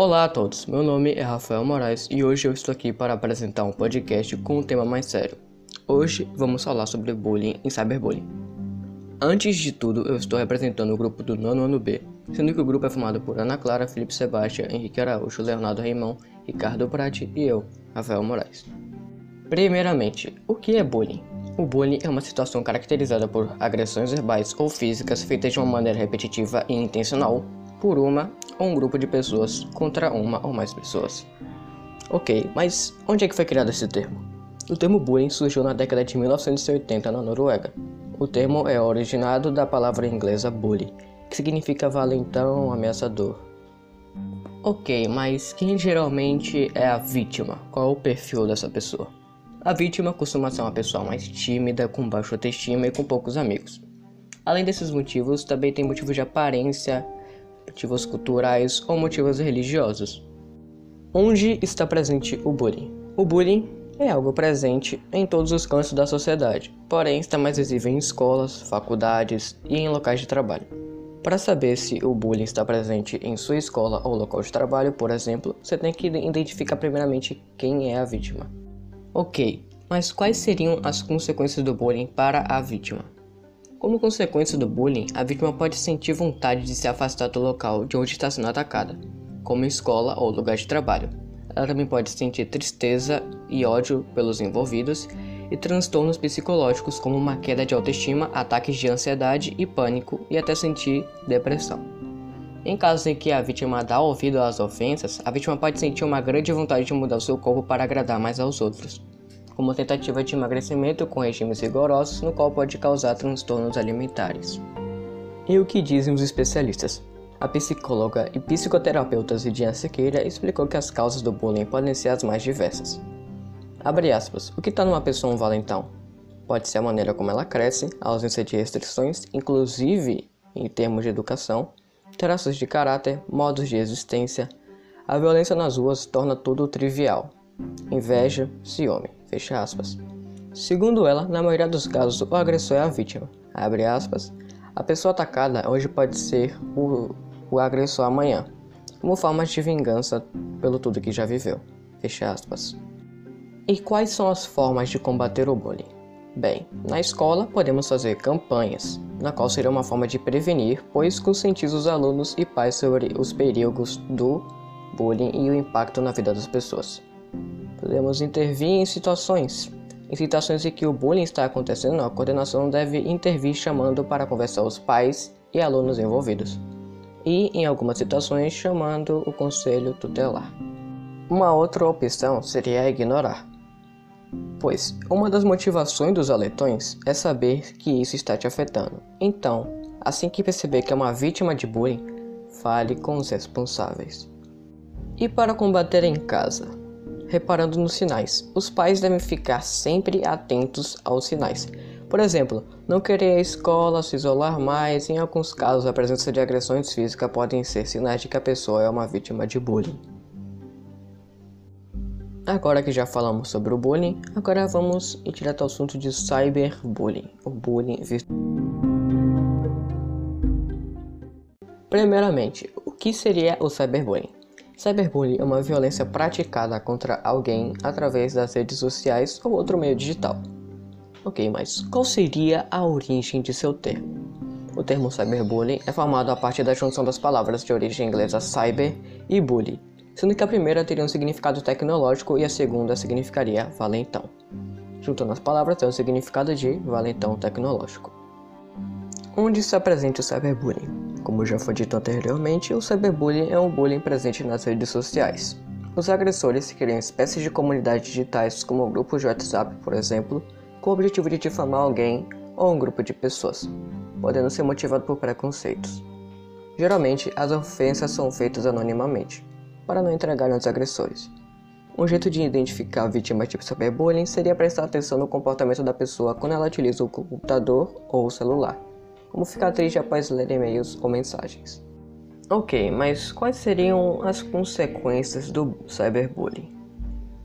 Olá a todos, meu nome é Rafael Moraes e hoje eu estou aqui para apresentar um podcast com um tema mais sério. Hoje vamos falar sobre bullying e cyberbullying. Antes de tudo, eu estou representando o grupo do nono ano B, sendo que o grupo é formado por Ana Clara, Felipe Sebastião, Henrique Araújo, Leonardo Reimão, Ricardo Prati e eu, Rafael Moraes. Primeiramente, o que é bullying? O bullying é uma situação caracterizada por agressões verbais ou físicas feitas de uma maneira repetitiva e intencional por uma ou um grupo de pessoas contra uma ou mais pessoas. Ok, mas onde é que foi criado esse termo? O termo bullying surgiu na década de 1980 na Noruega. O termo é originado da palavra inglesa bully, que significa valentão, ameaçador. Ok, mas quem geralmente é a vítima? Qual é o perfil dessa pessoa? A vítima costuma ser uma pessoa mais tímida, com baixa autoestima e com poucos amigos. Além desses motivos, também tem motivos de aparência, motivos culturais ou motivos religiosos. Onde está presente o bullying? O bullying é algo presente em todos os cantos da sociedade, porém está mais visível em escolas, faculdades e em locais de trabalho. Para saber se o bullying está presente em sua escola ou local de trabalho, por exemplo, você tem que identificar primeiramente quem é a vítima. Ok, mas quais seriam as consequências do bullying para a vítima? Como consequência do bullying, a vítima pode sentir vontade de se afastar do local de onde está sendo atacada, como escola ou lugar de trabalho. Ela também pode sentir tristeza e ódio pelos envolvidos e transtornos psicológicos como uma queda de autoestima, ataques de ansiedade e pânico e até sentir depressão. Em casos em que a vítima dá ouvido às ofensas, a vítima pode sentir uma grande vontade de mudar o seu corpo para agradar mais aos outros como tentativa de emagrecimento com regimes rigorosos, no qual pode causar transtornos alimentares. E o que dizem os especialistas? A psicóloga e psicoterapeuta Zidiana Sequeira explicou que as causas do bullying podem ser as mais diversas. Abre aspas, o que está numa pessoa um valentão? Pode ser a maneira como ela cresce, a ausência de restrições, inclusive em termos de educação, traços de caráter, modos de existência. A violência nas ruas torna tudo trivial. Inveja, ciúme. Fecha aspas. Segundo ela, na maioria dos casos, o agressor é a vítima. Abre aspas. A pessoa atacada hoje pode ser o, o agressor amanhã, como forma de vingança pelo tudo que já viveu. Fecha aspas. E quais são as formas de combater o bullying? Bem, na escola podemos fazer campanhas, na qual seria uma forma de prevenir, pois conscientiza os alunos e pais sobre os perigos do bullying e o impacto na vida das pessoas. Podemos intervir em situações. Em situações em que o bullying está acontecendo, a coordenação deve intervir chamando para conversar os pais e alunos envolvidos. E, em algumas situações, chamando o conselho tutelar. Uma outra opção seria ignorar. Pois uma das motivações dos aletões é saber que isso está te afetando. Então, assim que perceber que é uma vítima de bullying, fale com os responsáveis. E para combater em casa? Reparando nos sinais. Os pais devem ficar sempre atentos aos sinais. Por exemplo, não querer a escola, se isolar mais. Em alguns casos, a presença de agressões físicas podem ser sinais de que a pessoa é uma vítima de bullying. Agora que já falamos sobre o bullying, agora vamos ir direto ao assunto de cyberbullying, o bullying virtual. Primeiramente, o que seria o cyberbullying? Cyberbullying é uma violência praticada contra alguém através das redes sociais ou outro meio digital. Ok, mas qual seria a origem de seu termo? O termo cyberbullying é formado a partir da junção das palavras de origem inglesa cyber e bully, sendo que a primeira teria um significado tecnológico e a segunda significaria valentão. Juntando as palavras, tem o significado de valentão tecnológico. Onde se apresenta o cyberbullying? Como já foi dito anteriormente, o cyberbullying é um bullying presente nas redes sociais. Os agressores criam espécies de comunidades digitais, como grupos de WhatsApp, por exemplo, com o objetivo de difamar alguém ou um grupo de pessoas, podendo ser motivado por preconceitos. Geralmente, as ofensas são feitas anonimamente, para não entregar aos agressores. Um jeito de identificar a vítima tipo cyberbullying seria prestar atenção no comportamento da pessoa quando ela utiliza o computador ou o celular como ficar triste após ler e-mails ou mensagens. Ok, mas quais seriam as consequências do cyberbullying?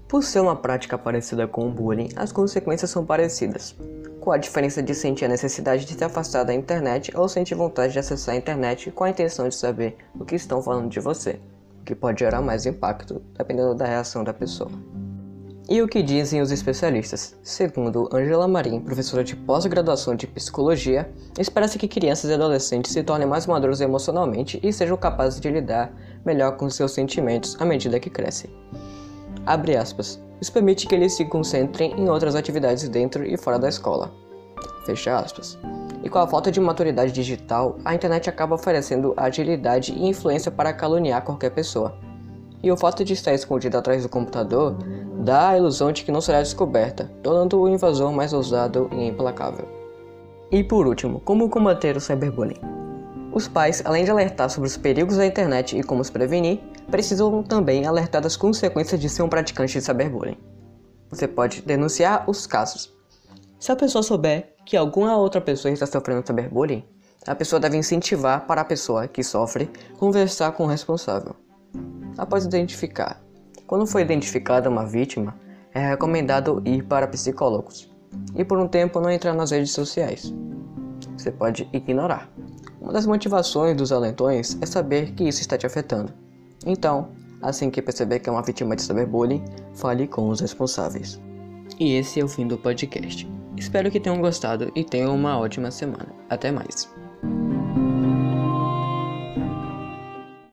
Por ser uma prática parecida com o bullying, as consequências são parecidas, com a diferença de sentir a necessidade de se afastar da internet ou sentir vontade de acessar a internet com a intenção de saber o que estão falando de você. que pode gerar mais impacto dependendo da reação da pessoa. E o que dizem os especialistas? Segundo Angela Marim, professora de pós-graduação de psicologia, espera-se que crianças e adolescentes se tornem mais maduros emocionalmente e sejam capazes de lidar melhor com seus sentimentos à medida que crescem. Abre aspas. Isso permite que eles se concentrem em outras atividades dentro e fora da escola. Fecha aspas. E com a falta de maturidade digital, a internet acaba oferecendo agilidade e influência para caluniar qualquer pessoa. E o fato de estar escondido atrás do computador dá a ilusão de que não será descoberta, tornando o invasor mais ousado e implacável. E por último, como combater o cyberbullying? Os pais, além de alertar sobre os perigos da internet e como os prevenir, precisam também alertar das consequências de ser um praticante de cyberbullying. Você pode denunciar os casos. Se a pessoa souber que alguma outra pessoa está sofrendo cyberbullying, a pessoa deve incentivar para a pessoa que sofre conversar com o responsável. Após identificar quando foi identificada uma vítima, é recomendado ir para psicólogos e por um tempo não entrar nas redes sociais. Você pode ignorar. Uma das motivações dos alentões é saber que isso está te afetando. Então, assim que perceber que é uma vítima de cyberbullying, fale com os responsáveis. E esse é o fim do podcast. Espero que tenham gostado e tenham uma ótima semana. Até mais.